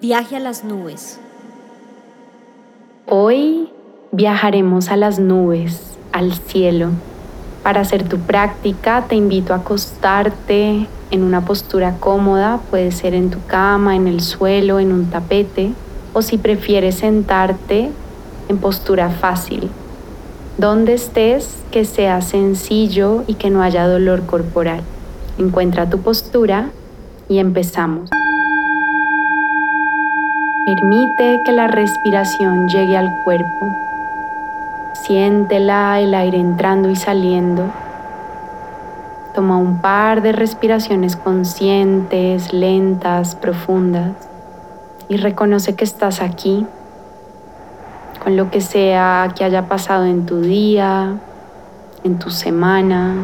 Viaje a las nubes. Hoy viajaremos a las nubes, al cielo. Para hacer tu práctica te invito a acostarte en una postura cómoda, puede ser en tu cama, en el suelo, en un tapete, o si prefieres sentarte en postura fácil. Donde estés, que sea sencillo y que no haya dolor corporal. Encuentra tu postura y empezamos. Permite que la respiración llegue al cuerpo. Siéntela, el aire entrando y saliendo. Toma un par de respiraciones conscientes, lentas, profundas y reconoce que estás aquí con lo que sea que haya pasado en tu día, en tu semana,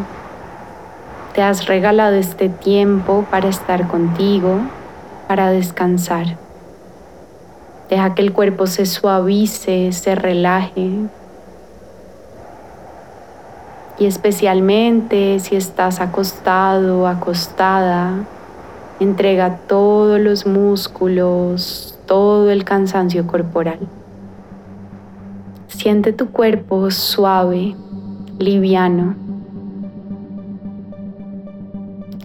te has regalado este tiempo para estar contigo, para descansar. Deja que el cuerpo se suavice, se relaje. Y especialmente si estás acostado acostada, entrega todos los músculos, todo el cansancio corporal. Siente tu cuerpo suave, liviano.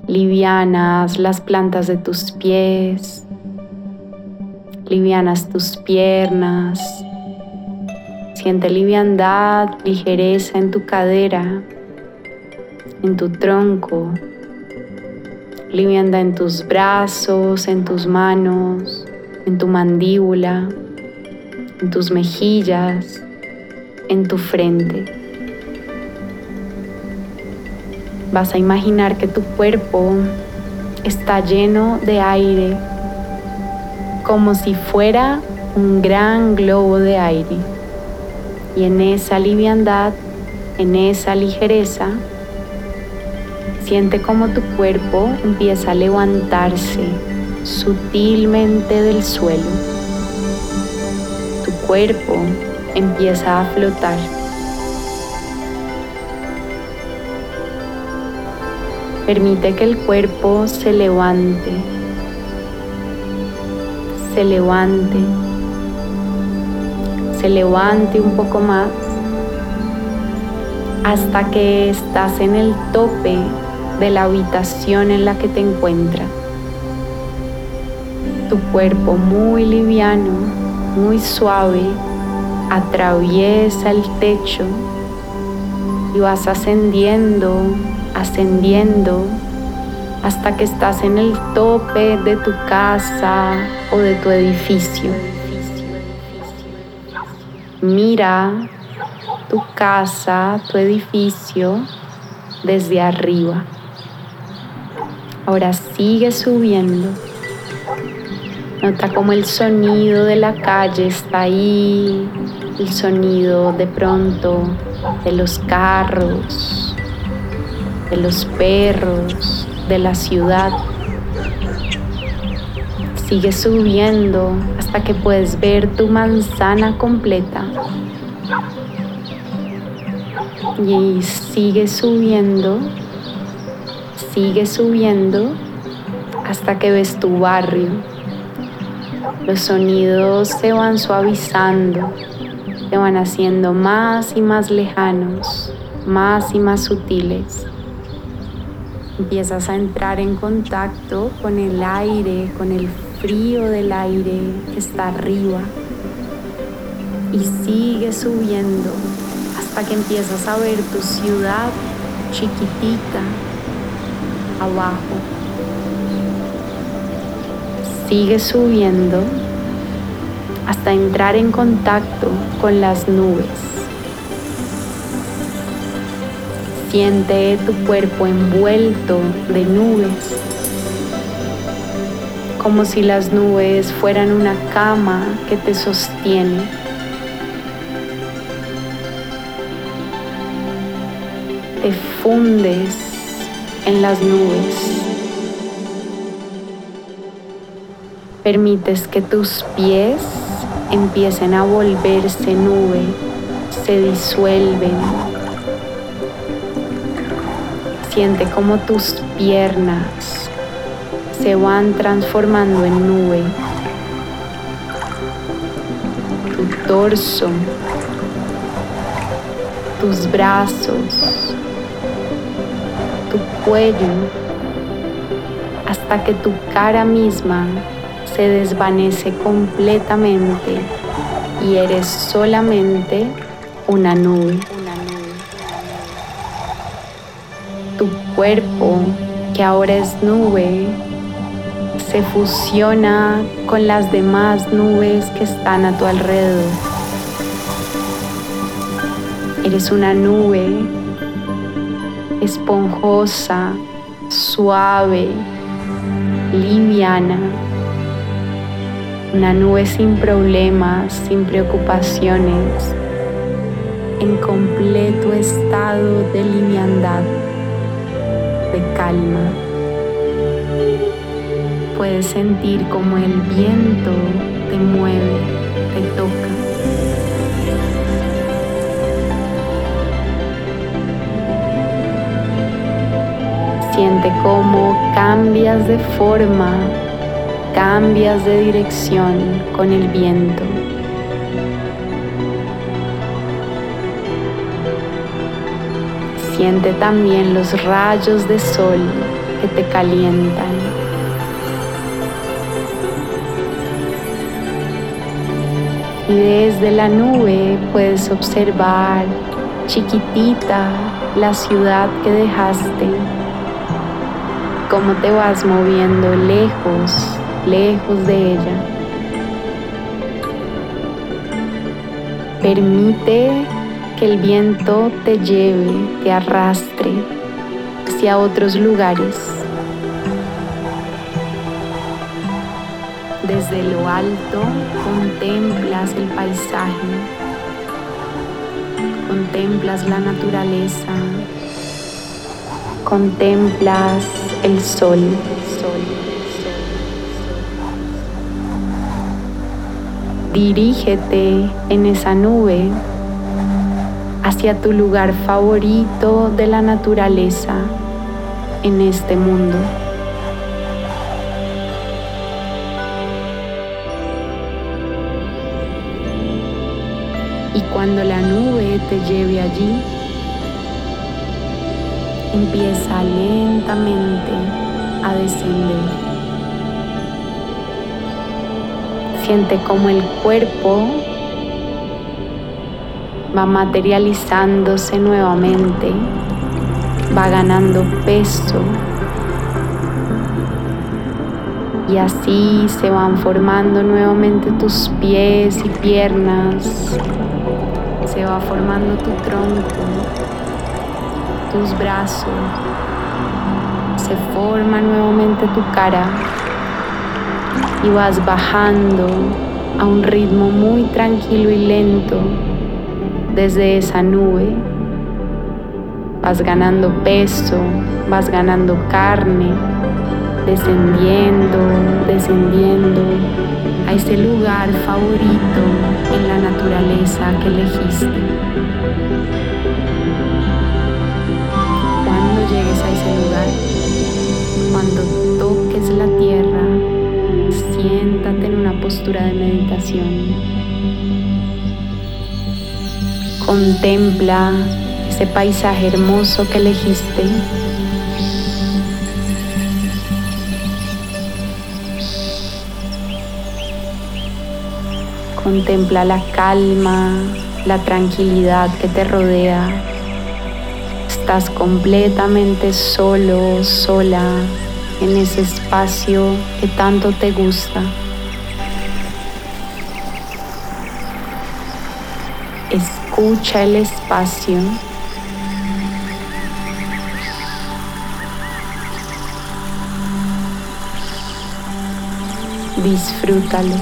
livianas las plantas de tus pies, livianas tus piernas. Siente liviandad, ligereza en tu cadera, en tu tronco, liviandad en tus brazos, en tus manos, en tu mandíbula, en tus mejillas, en tu frente. Vas a imaginar que tu cuerpo está lleno de aire, como si fuera un gran globo de aire. Y en esa liviandad, en esa ligereza, siente como tu cuerpo empieza a levantarse sutilmente del suelo. Tu cuerpo empieza a flotar. Permite que el cuerpo se levante, se levante, se levante un poco más hasta que estás en el tope de la habitación en la que te encuentras. Tu cuerpo muy liviano, muy suave, atraviesa el techo y vas ascendiendo ascendiendo hasta que estás en el tope de tu casa o de tu edificio. Mira tu casa, tu edificio desde arriba. Ahora sigue subiendo. Nota cómo el sonido de la calle está ahí, el sonido de pronto de los carros, de los perros, de la ciudad. Sigue subiendo hasta que puedes ver tu manzana completa. Y sigue subiendo, sigue subiendo hasta que ves tu barrio. Los sonidos se van suavizando, se van haciendo más y más lejanos, más y más sutiles. Empiezas a entrar en contacto con el aire, con el frío del aire que está arriba. Y sigue subiendo hasta que empiezas a ver tu ciudad chiquitita abajo. Sigue subiendo hasta entrar en contacto con las nubes. Siente tu cuerpo envuelto de nubes, como si las nubes fueran una cama que te sostiene. Te fundes en las nubes. Permites que tus pies empiecen a volverse nube, se disuelven. Siente como tus piernas se van transformando en nube. Tu torso, tus brazos, tu cuello, hasta que tu cara misma se desvanece completamente y eres solamente una nube. Cuerpo, que ahora es nube, se fusiona con las demás nubes que están a tu alrededor. Eres una nube esponjosa, suave, liviana una nube sin problemas, sin preocupaciones, en completo estado de liviandad, calma. Puedes sentir como el viento te mueve, te toca. Siente cómo cambias de forma cambias de dirección con el viento. Siente también los rayos de sol que te calientan. Y desde la nube puedes observar chiquitita la ciudad que dejaste, cómo te vas moviendo lejos lejos de ella. Permite que el viento te lleve, te arrastre hacia otros lugares. Desde lo alto contemplas el paisaje, contemplas la naturaleza, contemplas el sol. Dirígete en esa nube hacia tu lugar favorito de la naturaleza en este mundo. Y cuando la nube te lleve allí, empieza lentamente a descender. Siente como el cuerpo va materializándose nuevamente, va ganando peso. Y así se van formando nuevamente tus pies y piernas, se va formando tu tronco, tus brazos, se forma nuevamente tu cara. Y vas bajando a un ritmo muy tranquilo y lento desde esa nube. Vas ganando peso, vas ganando carne, descendiendo, descendiendo a ese lugar favorito en la naturaleza que elegiste. Cuando llegues a ese lugar, cuando toques la tierra, siéntate en una postura de meditación. Contempla ese paisaje hermoso que elegiste. Contempla la calma, la tranquilidad que te rodea. Estás completamente solo, sola en ese espacio que tanto te gusta. Escucha el espacio. Disfrútalo.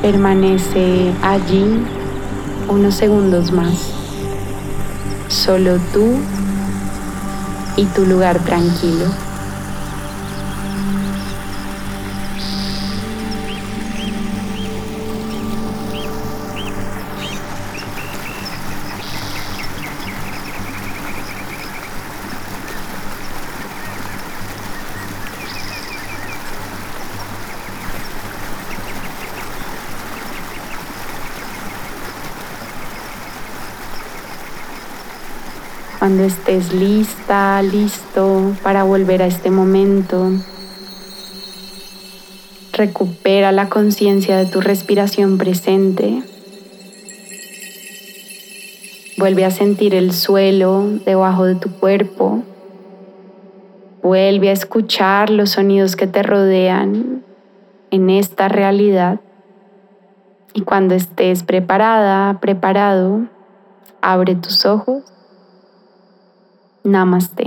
Permanece allí unos segundos más. Solo tú y tu lugar tranquilo. Cuando estés lista, listo para volver a este momento, recupera la conciencia de tu respiración presente. Vuelve a sentir el suelo debajo de tu cuerpo. Vuelve a escuchar los sonidos que te rodean en esta realidad. Y cuando estés preparada, preparado, abre tus ojos नमस्ते।